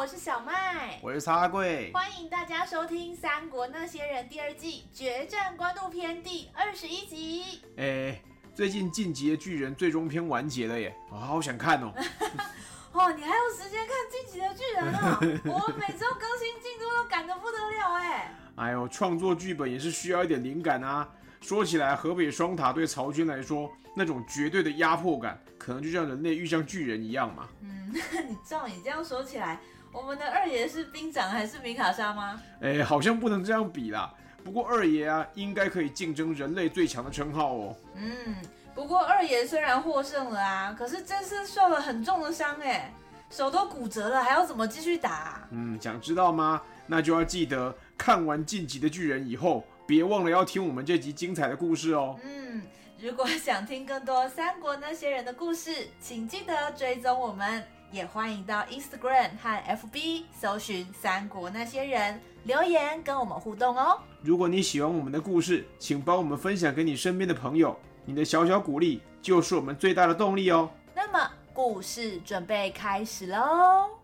我是小麦，我是茶贵，欢迎大家收听《三国那些人》第二季决战官渡篇第二十一集。哎，最近《进击的巨人》最终篇完结了耶，我好想看哦。哦，你还有时间看《进击的巨人》啊？我每周更新进度都赶得不得了哎。哎呦，创作剧本也是需要一点灵感啊。说起来，河北双塔对曹军来说，那种绝对的压迫感，可能就像人类遇上巨人一样嘛。嗯，你照你这样说起来。我们的二爷是兵长还是米卡莎吗？哎，好像不能这样比啦。不过二爷啊，应该可以竞争人类最强的称号哦。嗯，不过二爷虽然获胜了啊，可是真是受了很重的伤哎，手都骨折了，还要怎么继续打啊？嗯，想知道吗？那就要记得看完《晋级的巨人》以后，别忘了要听我们这集精彩的故事哦。嗯，如果想听更多三国那些人的故事，请记得追踪我们。也欢迎到 Instagram 和 FB 搜寻《三国那些人》，留言跟我们互动哦。如果你喜欢我们的故事，请帮我们分享给你身边的朋友，你的小小鼓励就是我们最大的动力哦。那么，故事准备开始喽！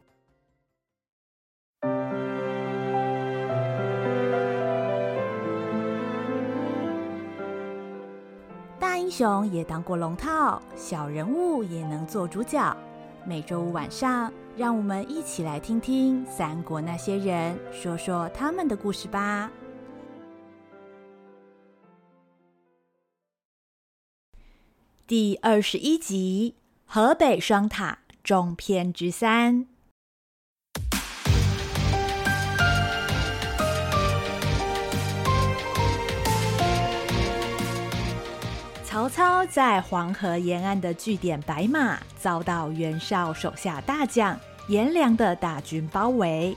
英雄也当过龙套，小人物也能做主角。每周五晚上，让我们一起来听听三国那些人说说他们的故事吧。第二十一集：河北双塔中篇之三。曹操在黄河沿岸的据点白马遭到袁绍手下大将颜良的大军包围。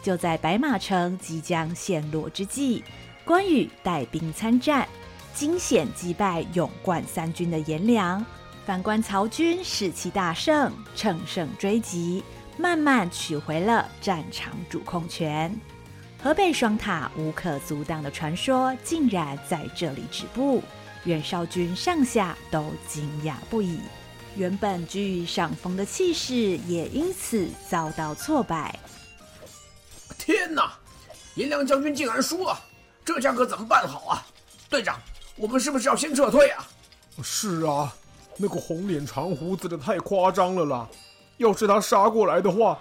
就在白马城即将陷落之际，关羽带兵参战，惊险击败勇冠三军的颜良。反观曹军士气大盛，乘胜追击，慢慢取回了战场主控权。河北双塔无可阻挡的传说竟然在这里止步。袁绍军上下都惊讶不已，原本居于上风的气势也因此遭到挫败。天哪！颜良将军竟然输了，这下可怎么办好啊？队长，我们是不是要先撤退啊？是啊，那个红脸长胡子的太夸张了啦！要是他杀过来的话，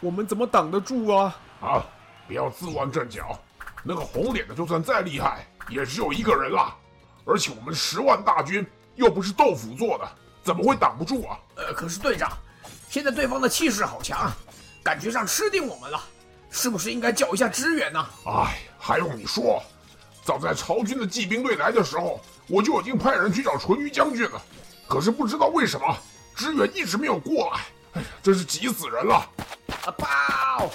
我们怎么挡得住啊？啊！不要自乱阵脚，那个红脸的就算再厉害，也只有一个人啦。而且我们十万大军又不是豆腐做的，怎么会挡不住啊？呃，可是队长，现在对方的气势好强，感觉上吃定我们了，是不是应该叫一下支援呢？哎，还用你说？早在曹军的骑兵队来的时候，我就已经派人去找淳于将军了，可是不知道为什么支援一直没有过来，哎呀，真是急死人了！啊，报，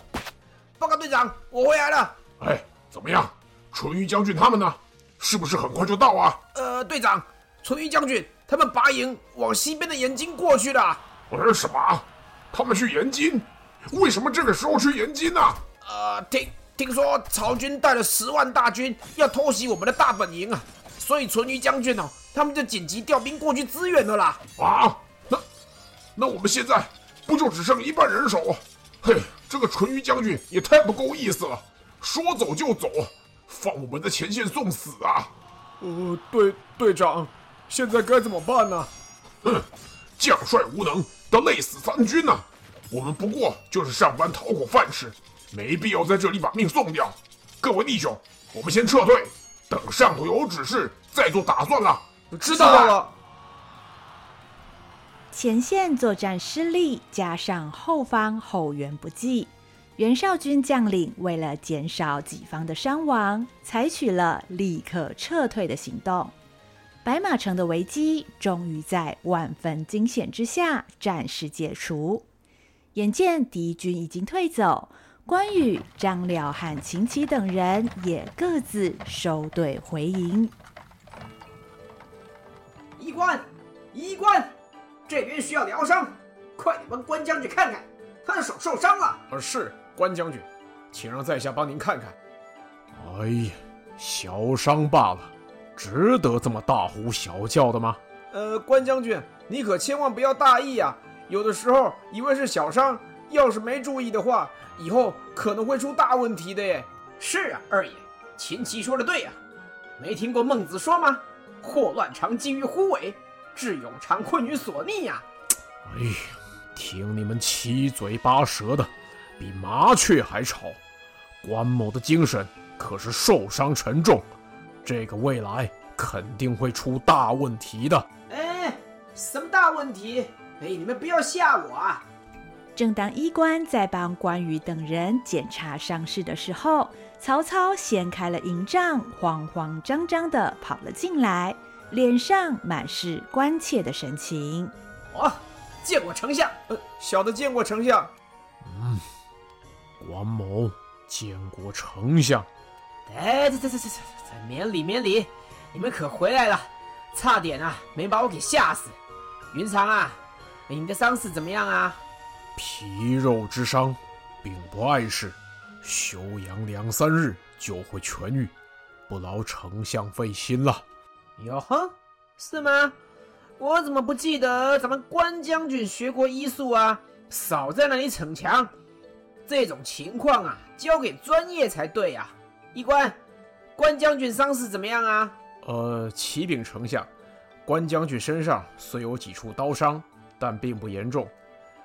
报告队长，我回来了。哎，怎么样？淳于将军他们呢？是不是很快就到啊？呃，队长，淳于将军他们拔营往西边的延津过去了。什么？他们去延津？为什么这个时候去延津呢？呃，听听说曹军带了十万大军要偷袭我们的大本营啊，所以淳于将军哦，他们就紧急调兵过去支援了啦。啊，那那我们现在不就只剩一半人手？嘿，这个淳于将军也太不够意思了，说走就走。放我们的前线送死啊！呃，队队长，现在该怎么办呢？哼，将帅无能，得累死三军呐！我们不过就是上班讨口饭吃，没必要在这里把命送掉。各位弟兄，我们先撤退，等上头有指示再做打算了。知道了。前线作战失利，加上后方后援不济。袁绍军将领为了减少己方的伤亡，采取了立刻撤退的行动。白马城的危机终于在万分惊险之下暂时解除。眼见敌军已经退走，关羽、张辽和秦琪等人也各自收队回营。医官，医官，这边需要疗伤，快点帮关将军看看，他的手受伤了。呃，是关将军，请让在下帮您看看。哎呀，小伤罢了，值得这么大呼小叫的吗？呃，关将军，你可千万不要大意呀。有的时候以为是小伤，要是没注意的话，以后可能会出大问题的耶。是啊，二爷，秦琪说的对呀。没听过孟子说吗？祸乱常积于忽尾，智勇常困于所逆呀。哎呀，听你们七嘴八舌的，比麻雀还吵。关某的精神可是受伤沉重，这个未来肯定会出大问题的。哎，什么大问题？哎，你们不要吓我啊！正当医官在帮关羽等人检查伤势的时候，曹操掀开了营帐，慌慌张张地跑了进来，脸上满是关切的神情。哦，见过丞相。呃，小的见过丞相。嗯，王某见过丞相。哎，这这这这这，免礼免礼，你们可回来了，差点啊没把我给吓死。云长啊！你的伤势怎么样啊？皮肉之伤，并不碍事，休养两三日就会痊愈，不劳丞相费心了。哟呵，是吗？我怎么不记得咱们关将军学过医术啊？少在那里逞强。这种情况啊，交给专业才对呀、啊。医官，关将军伤势怎么样啊？呃，启禀丞相，关将军身上虽有几处刀伤。但并不严重，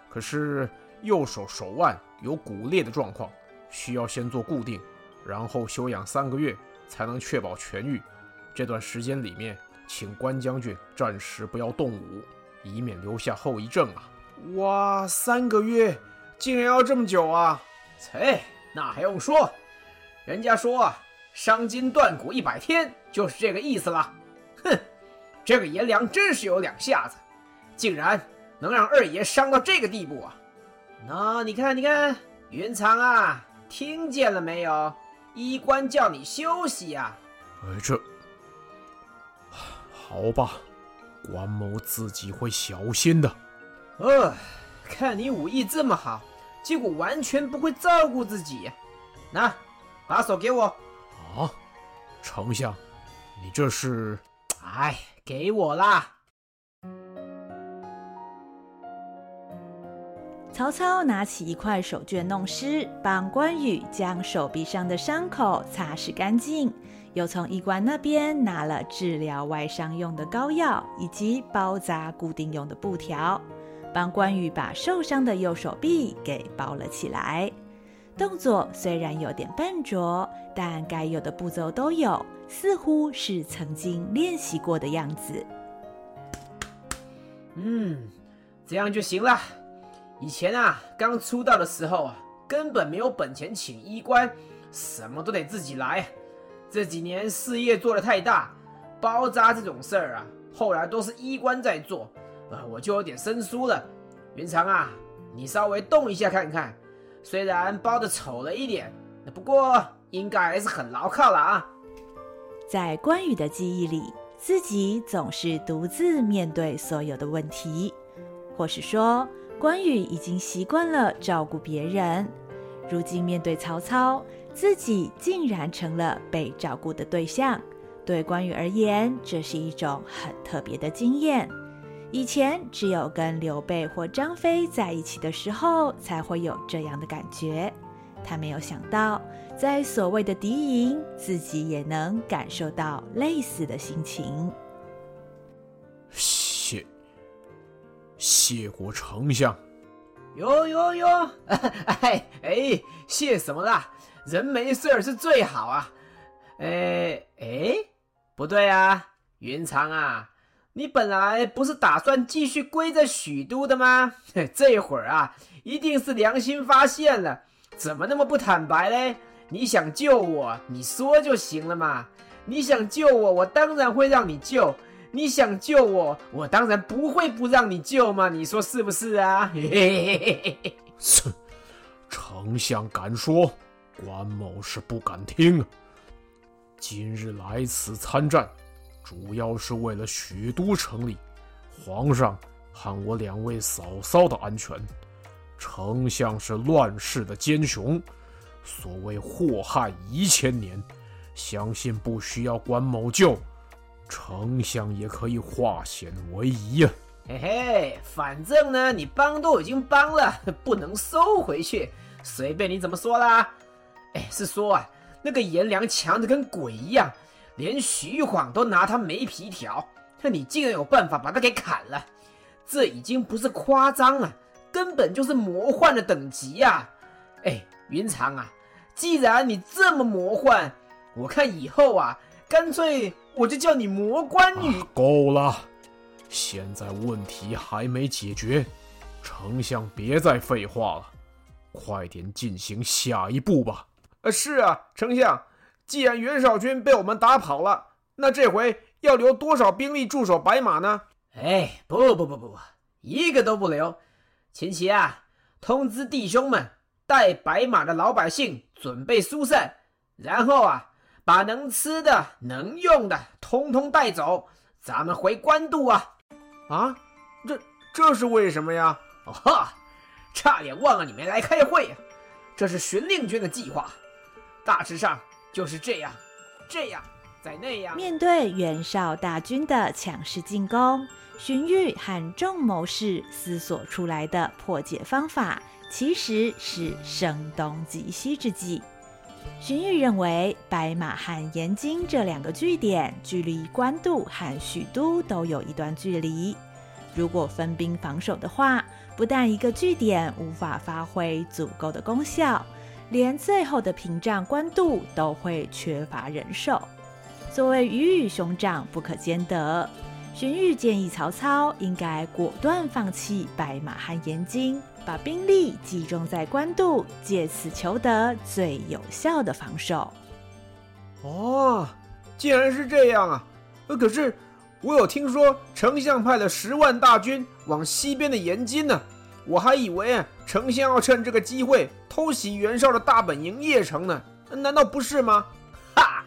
可是右手手腕有骨裂的状况，需要先做固定，然后休养三个月，才能确保痊愈。这段时间里面，请关将军暂时不要动武，以免留下后遗症啊！哇，三个月竟然要这么久啊！切，那还用说？人家说啊，伤筋断骨一百天，就是这个意思了。哼，这个颜良真是有两下子，竟然。能让二爷伤到这个地步啊？那你看，你看，云长啊，听见了没有？医官叫你休息呀。哎，这好吧，关某自己会小心的。呃，看你武艺这么好，结果完全不会照顾自己。拿，把手给我。啊，丞相，你这是？哎，给我啦。曹操拿起一块手绢弄湿，帮关羽将手臂上的伤口擦拭干净，又从医官那边拿了治疗外伤用的膏药以及包扎固定用的布条，帮关羽把受伤的右手臂给包了起来。动作虽然有点笨拙，但该有的步骤都有，似乎是曾经练习过的样子。嗯，这样就行了。以前啊，刚出道的时候啊，根本没有本钱请医官，什么都得自己来。这几年事业做得太大，包扎这种事儿啊，后来都是医官在做，呃，我就有点生疏了。云长啊，你稍微动一下看看，虽然包得丑了一点，不过应该还是很牢靠了啊。在关羽的记忆里，自己总是独自面对所有的问题，或是说。关羽已经习惯了照顾别人，如今面对曹操，自己竟然成了被照顾的对象。对关羽而言，这是一种很特别的经验。以前只有跟刘备或张飞在一起的时候，才会有这样的感觉。他没有想到，在所谓的敌营，自己也能感受到类似的心情。谢谢过丞相，哟哟哟，哎哎，谢什么啦？人没事儿是最好啊。哎哎，不对啊，云长啊，你本来不是打算继续归在许都的吗？这会儿啊，一定是良心发现了，怎么那么不坦白嘞？你想救我，你说就行了嘛。你想救我，我当然会让你救。你想救我，我当然不会不让你救嘛，你说是不是啊？嘿嘿嘿嘿哼，丞相敢说，关某是不敢听。今日来此参战，主要是为了许都城里皇上和我两位嫂嫂的安全。丞相是乱世的奸雄，所谓祸害一千年，相信不需要关某救。丞相也可以化险为夷呀！嘿嘿，反正呢，你帮都已经帮了，不能收回去，随便你怎么说啦。哎，是说啊，那个颜良强的跟鬼一样，连徐晃都拿他没皮条，那你竟然有办法把他给砍了，这已经不是夸张了，根本就是魔幻的等级呀！哎，云长啊，既然你这么魔幻，我看以后啊，干脆。我就叫你魔关羽。啊，够了，现在问题还没解决，丞相别再废话了，快点进行下一步吧。呃，是啊，丞相，既然袁绍军被我们打跑了，那这回要留多少兵力驻守白马呢？哎，不不不不不，一个都不留。秦琪啊，通知弟兄们，带白马的老百姓准备疏散，然后啊。把能吃的、能用的通通带走，咱们回官渡啊！啊，这这是为什么呀？哦哈，差点忘了你没来开会啊！这是巡令军的计划，大致上就是这样，这样再那样。面对袁绍大军的强势进攻，荀彧和众谋士思索出来的破解方法，其实是声东击西之计。荀彧认为，白马和延津这两个据点距离官渡和许都都有一段距离。如果分兵防守的话，不但一个据点无法发挥足够的功效，连最后的屏障官渡都会缺乏人手。所谓鱼与熊掌不可兼得，荀彧建议曹操应该果断放弃白马和延津。把兵力集中在官渡，借此求得最有效的防守。哦，既然是这样啊，可是我有听说丞相派了十万大军往西边的延津呢，我还以为丞相要趁这个机会偷袭袁绍的大本营邺城呢，难道不是吗？哈，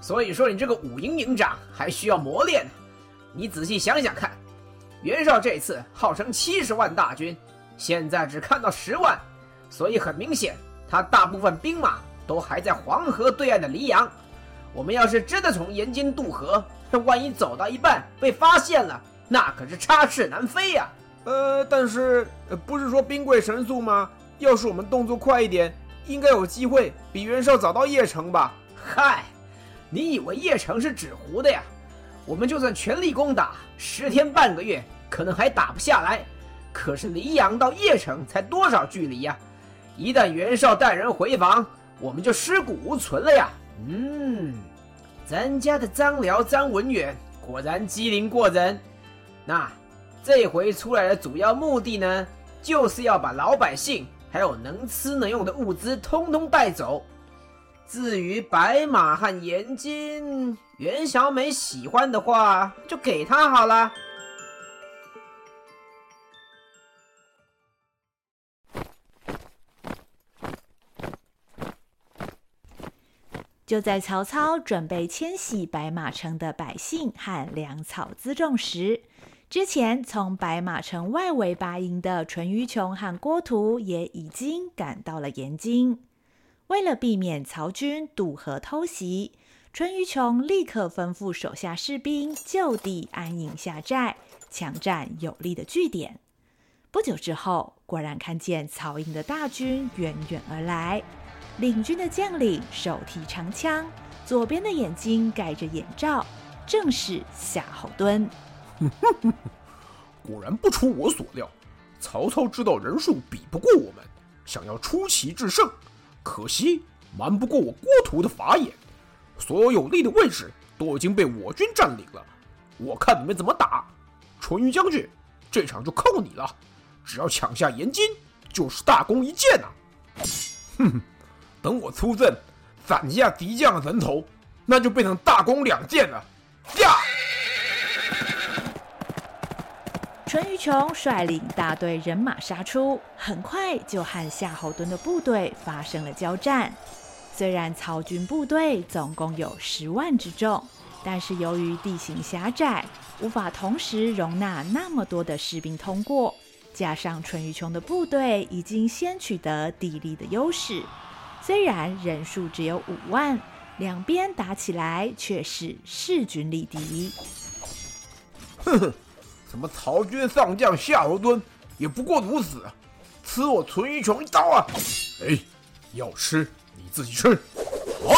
所以说你这个五营营长还需要磨练。你仔细想想看，袁绍这次号称七十万大军。现在只看到十万，所以很明显，他大部分兵马都还在黄河对岸的黎阳。我们要是真的从延津渡河，那万一走到一半被发现了，那可是插翅难飞呀！呃，但是不是说兵贵神速吗？要是我们动作快一点，应该有机会比袁绍早到邺城吧？嗨，你以为邺城是纸糊的呀？我们就算全力攻打，十天半个月，可能还打不下来。可是黎阳到邺城才多少距离呀？一旦袁绍带人回防，我们就尸骨无存了呀！嗯，咱家的张辽张文远果然机灵过人。那这回出来的主要目的呢，就是要把老百姓还有能吃能用的物资通通带走。至于白马和盐津，袁小美喜欢的话，就给他好了。就在曹操准备迁徙白马城的百姓和粮草辎重时，之前从白马城外围拔营的淳于琼和郭图也已经赶到了延津。为了避免曹军渡河偷袭，淳于琼立刻吩咐手下士兵就地安营下寨，抢占有利的据点。不久之后，果然看见曹营的大军远远而来。领军的将领手提长枪，左边的眼睛盖着眼罩，正是夏侯惇。果然不出我所料，曹操知道人数比不过我们，想要出奇制胜，可惜瞒不过我郭图的法眼。所有有利的位置都已经被我军占领了，我看你们怎么打。淳于将军，这场就靠你了，只要抢下延津，就是大功一件呐、啊！哼。等我出阵，斩下敌将的人头，那就变成大功两件了。呀！淳于琼率领大队人马杀出，很快就和夏侯惇的部队发生了交战。虽然曹军部队总共有十万之众，但是由于地形狭窄，无法同时容纳那么多的士兵通过。加上淳于琼的部队已经先取得地利的优势，虽然人数只有五万，两边打起来却是势均力敌。哼哼。什么曹军上将夏侯惇也不过如此，吃我淳于琼一刀啊！哎，要吃你自己吃。好。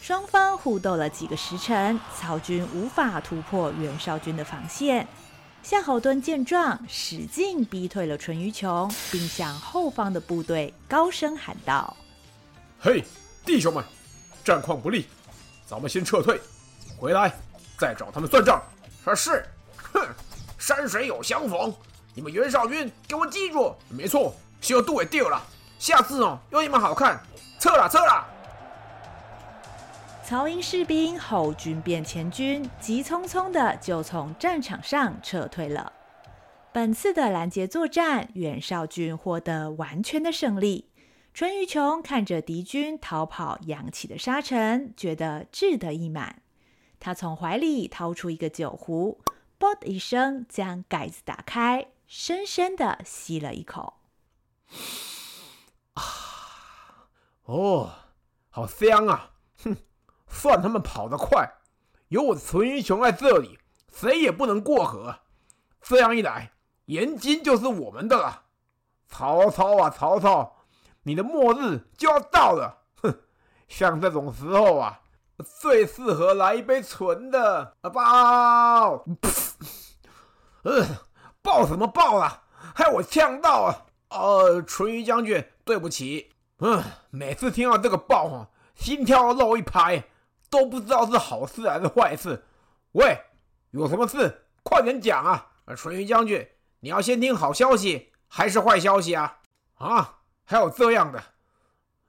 双方互斗了几个时辰，曹军无法突破袁绍军的防线。夏侯惇见状，使劲逼退了淳于琼，并向后方的部队高声喊道：“嘿，弟兄们，战况不利，咱们先撤退，回来再找他们算账。”说是，哼，山水有相逢，你们袁绍军给我记住，没错，小度也掉了，下次哦有你们好看，撤了撤了。曹营士兵后军变前军，急匆匆的就从战场上撤退了。本次的拦截作战，袁绍军获得完全的胜利。淳于琼看着敌军逃跑扬起的沙尘，觉得志得意满。他从怀里掏出一个酒壶，啵的一声将盖子打开，深深的吸了一口。啊，哦，好香啊！哼，算他们跑得快，有我淳于琼在这里，谁也不能过河。这样一来，盐津就是我们的了。曹操啊，曹操，你的末日就要到了。哼，像这种时候啊。最适合来一杯纯的啊！爆！呃，爆什么爆啊？害我呛到啊！呃，淳于将军，对不起。嗯、每次听到这个爆啊，心跳漏一拍，都不知道是好事还是坏事。喂，有什么事？快点讲啊！淳于将军，你要先听好消息还是坏消息啊？啊，还有这样的？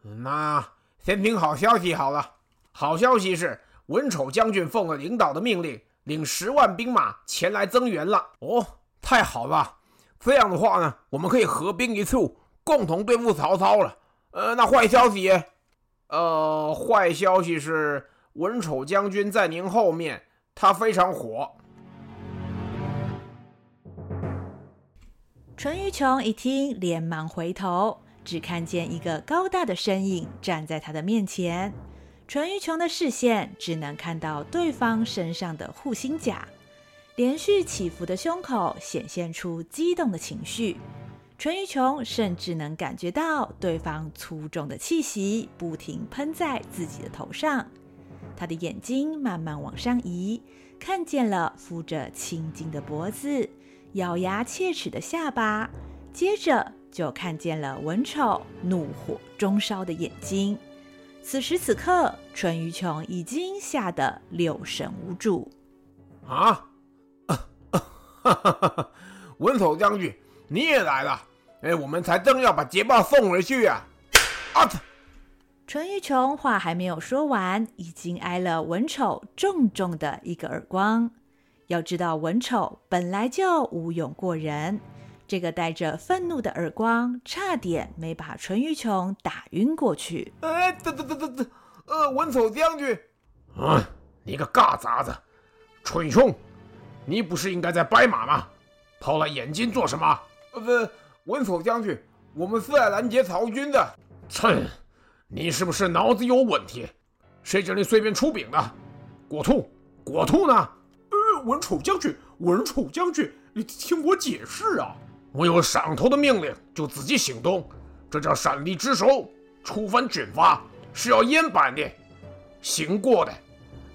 那先听好消息好了。好消息是，文丑将军奉了领导的命令，领十万兵马前来增援了。哦，太好了！这样的话呢，我们可以合兵一处，共同对付曹操了。呃，那坏消息？呃，坏消息是，文丑将军在您后面，他非常火。淳于琼一听，连忙回头，只看见一个高大的身影站在他的面前。淳于琼的视线只能看到对方身上的护心甲，连续起伏的胸口显现出激动的情绪。淳于琼甚至能感觉到对方粗重的气息不停喷在自己的头上。他的眼睛慢慢往上移，看见了敷着青筋的脖子、咬牙切齿的下巴，接着就看见了文丑怒火中烧的眼睛。此时此刻，淳于琼已经吓得六神无主。啊！哈哈哈！文丑将军，你也来了。哎，我们才正要把捷报送回去呀！啊！淳于琼话还没有说完，已经挨了文丑重重的一个耳光。要知道，文丑本来就武勇过人。这个带着愤怒的耳光，差点没把淳于琼打晕过去。哎，等等等等等，呃，文丑将军，嗯，你个嘎杂子，淳于琼，你不是应该在白马吗？跑来眼睛做什么？呃，不，文丑将军，我们是来拦截曹军的。切，你是不是脑子有问题？谁叫你随便出兵的？郭图，郭图呢？呃，文丑将军，文丑将军，你听我解释啊。我有上头的命令，就自己行动，这叫擅离职守，触犯军法，是要严办的。行过的，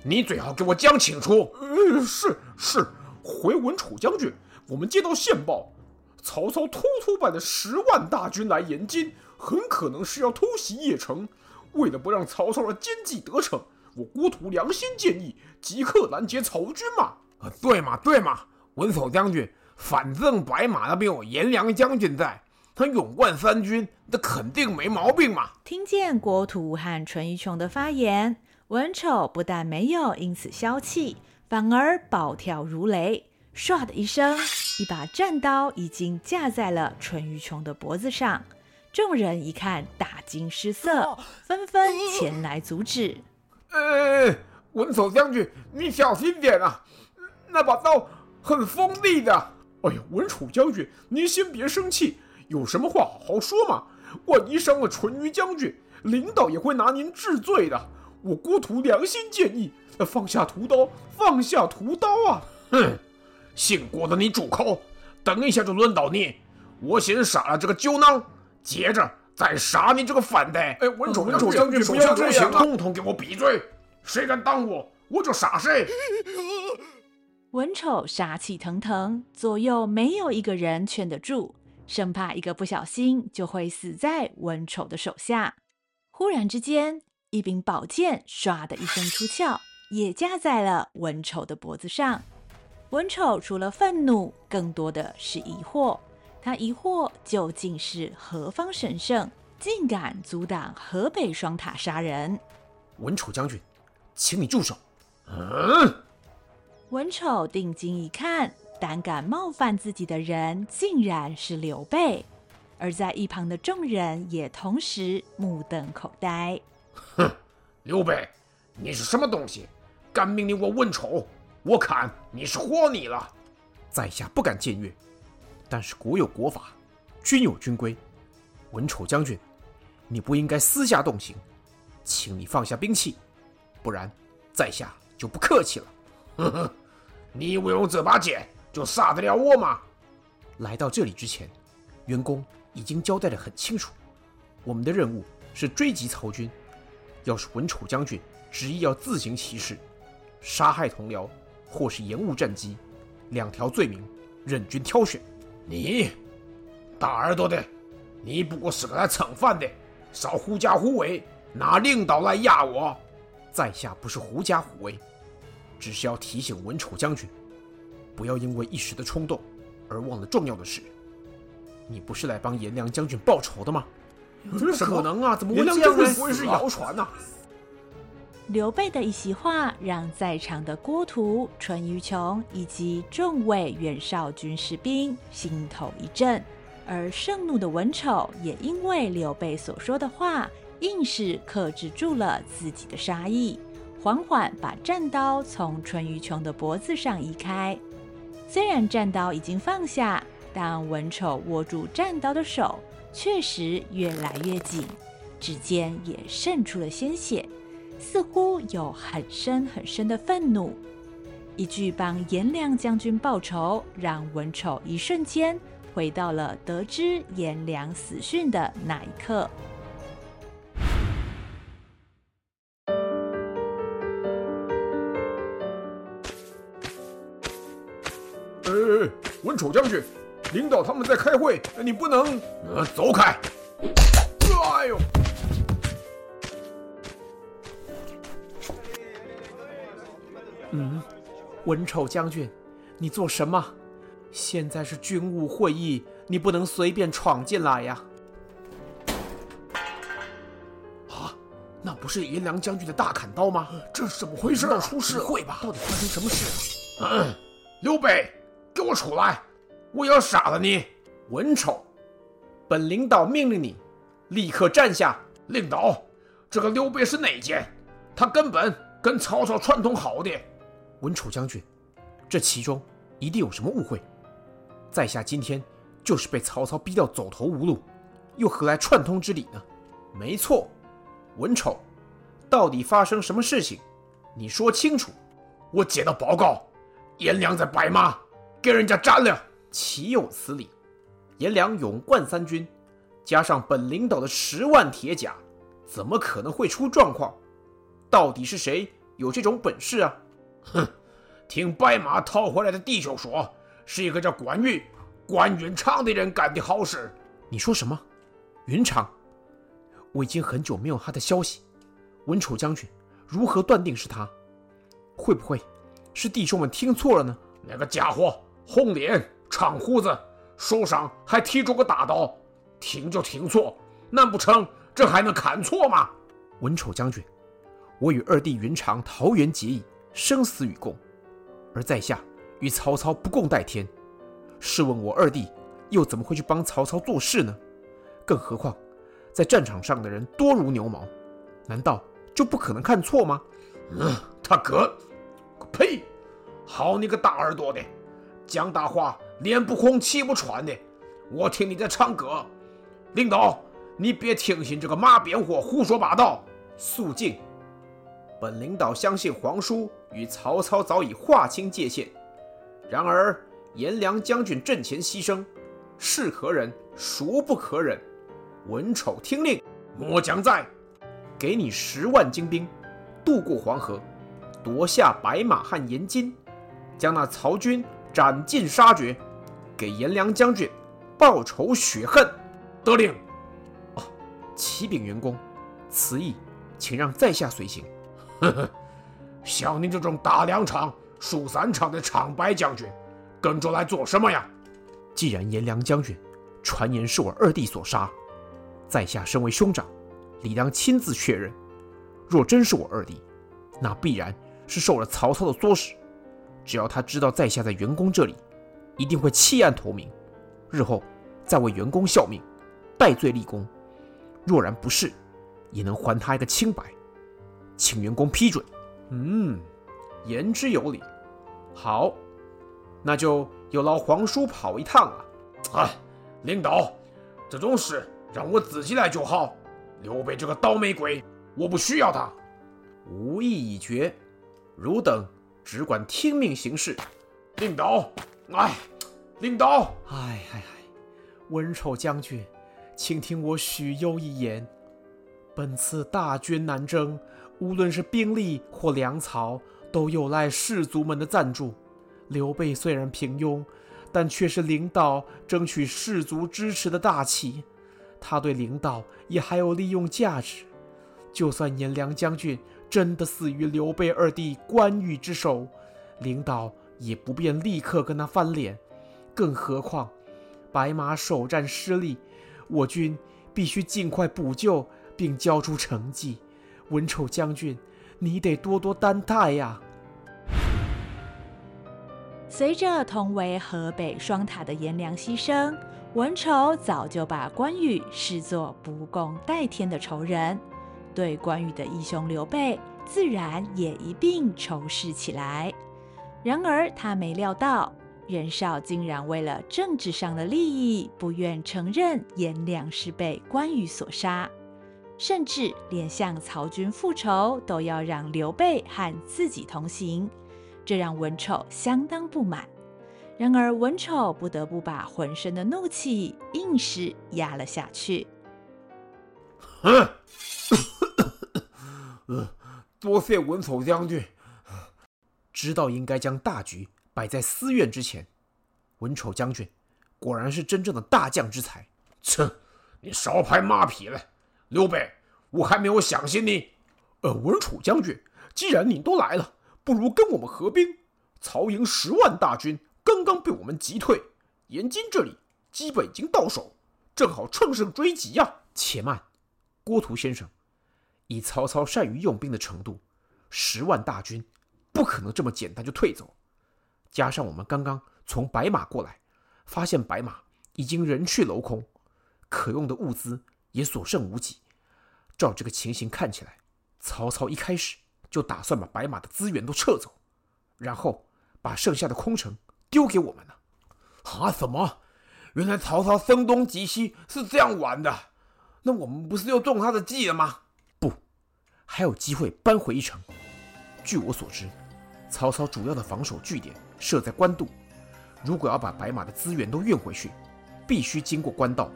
你最好给我讲清楚。呃，是是，回文楚将军，我们接到线报，曹操突突派的十万大军来延津，很可能是要偷袭邺城。为了不让曹操的奸计得逞，我郭图良心建议，即刻拦截曹军嘛。啊，对嘛对嘛，文丑将军。反正白马那边有颜良将军在，他勇冠三军，那肯定没毛病嘛。听见郭图和淳于琼的发言，文丑不但没有因此消气，反而暴跳如雷，唰的一声，一把战刀已经架在了淳于琼的脖子上。众人一看，大惊失色，纷纷前来阻止。呃，文丑将军，你小心点啊！那把刀很锋利的。哎呀，文丑将军，您先别生气，有什么话好好说嘛。万一伤了淳于将军，领导也会拿您治罪的。我郭图良心建议，放下屠刀，放下屠刀啊！哼，姓郭的你住口！等一下就轮到你，我先杀了这个酒囊。接着再杀你这个反贼！哎，文丑，文丑将军，不要这样！统统给我闭嘴！谁敢挡我，我就杀谁！文丑杀气腾腾，左右没有一个人劝得住，生怕一个不小心就会死在文丑的手下。忽然之间，一柄宝剑唰的一声出鞘，也架在了文丑的脖子上。文丑除了愤怒，更多的是疑惑。他疑惑究竟是何方神圣，竟敢阻挡河北双塔杀人？文丑将军，请你住手！嗯。文丑定睛一看，胆敢冒犯自己的人，竟然是刘备。而在一旁的众人也同时目瞪口呆。哼，刘备，你是什么东西？敢命令我文丑？我看你是活腻了。在下不敢僭越。但是国有国法，军有军规。文丑将军，你不应该私下动刑，请你放下兵器，不然在下就不客气了。呵呵，你以为用这把剑就杀得了我吗？来到这里之前，员工已经交代的很清楚，我们的任务是追击曹军。要是文丑将军执意要自行其事，杀害同僚或是延误战机，两条罪名任君挑选。你大耳朵的，你不过是个来蹭饭的，少狐假虎威，拿领导来压我。在下不是狐假虎威，只是要提醒文丑将军，不要因为一时的冲动而忘了重要的事。你不是来帮颜良将军报仇的吗？怎么可能啊？怎么颜良将军？不会是谣传呐？刘备的一席话，让在场的郭图、淳于琼以及众位袁绍军士兵心头一震，而盛怒的文丑也因为刘备所说的话，硬是克制住了自己的杀意，缓缓把战刀从淳于琼的脖子上移开。虽然战刀已经放下，但文丑握住战刀的手确实越来越紧，指尖也渗出了鲜血。似乎有很深很深的愤怒，一句帮颜良将军报仇，让文丑一瞬间回到了得知颜良死讯的那一刻。哎，文丑将军，领导他们在开会，你不能……呃，走开！哎呦！嗯，文丑将军，你做什么？现在是军务会议，你不能随便闯进来呀！啊，那不是颜良将军的大砍刀吗？这是怎么回事？啊？出事了？会吧？到底发生什么事了？嗯，刘备，给我出来！我要杀了你！文丑，本领导命令你立刻站下！领导，这个刘备是内奸，他根本跟曹操串通好的。文丑将军，这其中一定有什么误会。在下今天就是被曹操逼到走投无路，又何来串通之理呢？没错，文丑，到底发生什么事情？你说清楚。我接到报告，颜良在白马给人家斩了。岂有此理！颜良勇冠三军，加上本领导的十万铁甲，怎么可能会出状况？到底是谁有这种本事啊？哼，听白马套回来的弟兄说，是一个叫关羽、关云长的人干的好事。你说什么？云长？我已经很久没有他的消息。文丑将军如何断定是他？会不会是弟兄们听错了呢？那个家伙红脸、长胡子，手上还提着个大刀，停就停错，难不成这还能砍错吗？文丑将军，我与二弟云长桃园结义。生死与共，而在下与曹操不共戴天。试问我二弟又怎么会去帮曹操做事呢？更何况，在战场上的人多如牛毛，难道就不可能看错吗？嗯，他哥，呸！好你个大耳朵的，讲大话脸不红气不喘的，我听你在唱歌。领导，你别听信这个马鞭货胡说八道。肃静！本领导相信皇叔与曹操早已划清界限，然而颜良将军阵前牺牲，是可忍，孰不可忍？文丑听令，末将在，给你十万精兵，渡过黄河，夺下白马和延津，将那曹军斩尽杀绝，给颜良将军报仇雪恨。得令。哦，启禀元公，此役请让在下随行。呵呵，像您这种打两场输三场的场白将军，跟着来做什么呀？既然颜良将军传言是我二弟所杀。在下身为兄长，理当亲自确认。若真是我二弟，那必然是受了曹操的唆使。只要他知道在下在员工这里，一定会弃暗投明，日后再为员工效命，戴罪立功。若然不是，也能还他一个清白。请员工批准。嗯，言之有理。好，那就有劳皇叔跑一趟了。哎，领导，这种事。让我自己来就好。刘备这个倒霉鬼，我不需要他。吾意已决，汝等只管听命行事。领导，哎，领导，哎哎哎，文丑将军，请听我许攸一言。本次大军南征，无论是兵力或粮草，都有赖士卒们的赞助。刘备虽然平庸，但却是领导争取士卒支持的大旗。他对领导也还有利用价值，就算颜良将军真的死于刘备二弟关羽之手，领导也不便立刻跟他翻脸。更何况，白马首战失利，我军必须尽快补救并交出成绩。文丑将军，你得多多担待呀！随着同为河北双塔的颜良牺牲。文丑早就把关羽视作不共戴天的仇人，对关羽的义兄刘备自然也一并仇视起来。然而他没料到，袁绍竟然为了政治上的利益，不愿承认颜良是被关羽所杀，甚至连向曹军复仇都要让刘备和自己同行，这让文丑相当不满。然而，文丑不得不把浑身的怒气硬是压了下去。呃，多谢文丑将军，知道应该将大局摆在私怨之前。文丑将军果然是真正的大将之才。切，你少拍马屁了，刘备，我还没有相信你。呃，文丑将军，既然你都来了，不如跟我们合兵。曹营十万大军。刚刚被我们击退，延津这里基本已经到手，正好乘胜追击呀！且慢，郭图先生，以曹操善于用兵的程度，十万大军不可能这么简单就退走。加上我们刚刚从白马过来，发现白马已经人去楼空，可用的物资也所剩无几。照这个情形看起来，曹操一开始就打算把白马的资源都撤走，然后把剩下的空城。丢给我们了？啊？什么？原来曹操声东击西是这样玩的？那我们不是又中他的计了吗？还有机会扳回一城。据我所知，曹操主要的防守据点设在官渡，如果要把白马的资源都运回去，必须经过官道。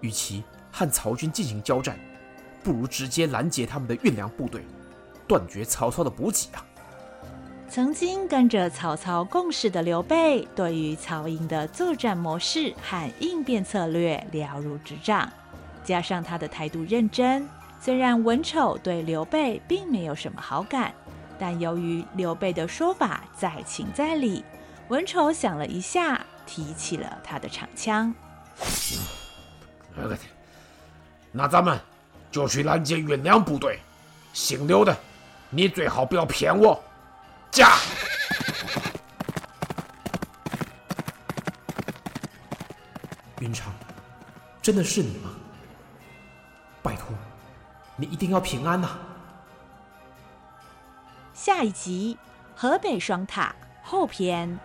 与其和曹军进行交战，不如直接拦截他们的运粮部队，断绝曹操的补给啊！曾经跟着曹操共事的刘备，对于曹营的作战模式和应变策略了如指掌，加上他的态度认真，虽然文丑对刘备并没有什么好感，但由于刘备的说法在情在理，文丑想了一下，提起了他的长枪。那咱们就去拦截运粮部队，姓刘的，你最好不要骗我。驾。云长，真的是你吗？拜托。你一定要平安呐、啊！下一集，河北双塔后篇。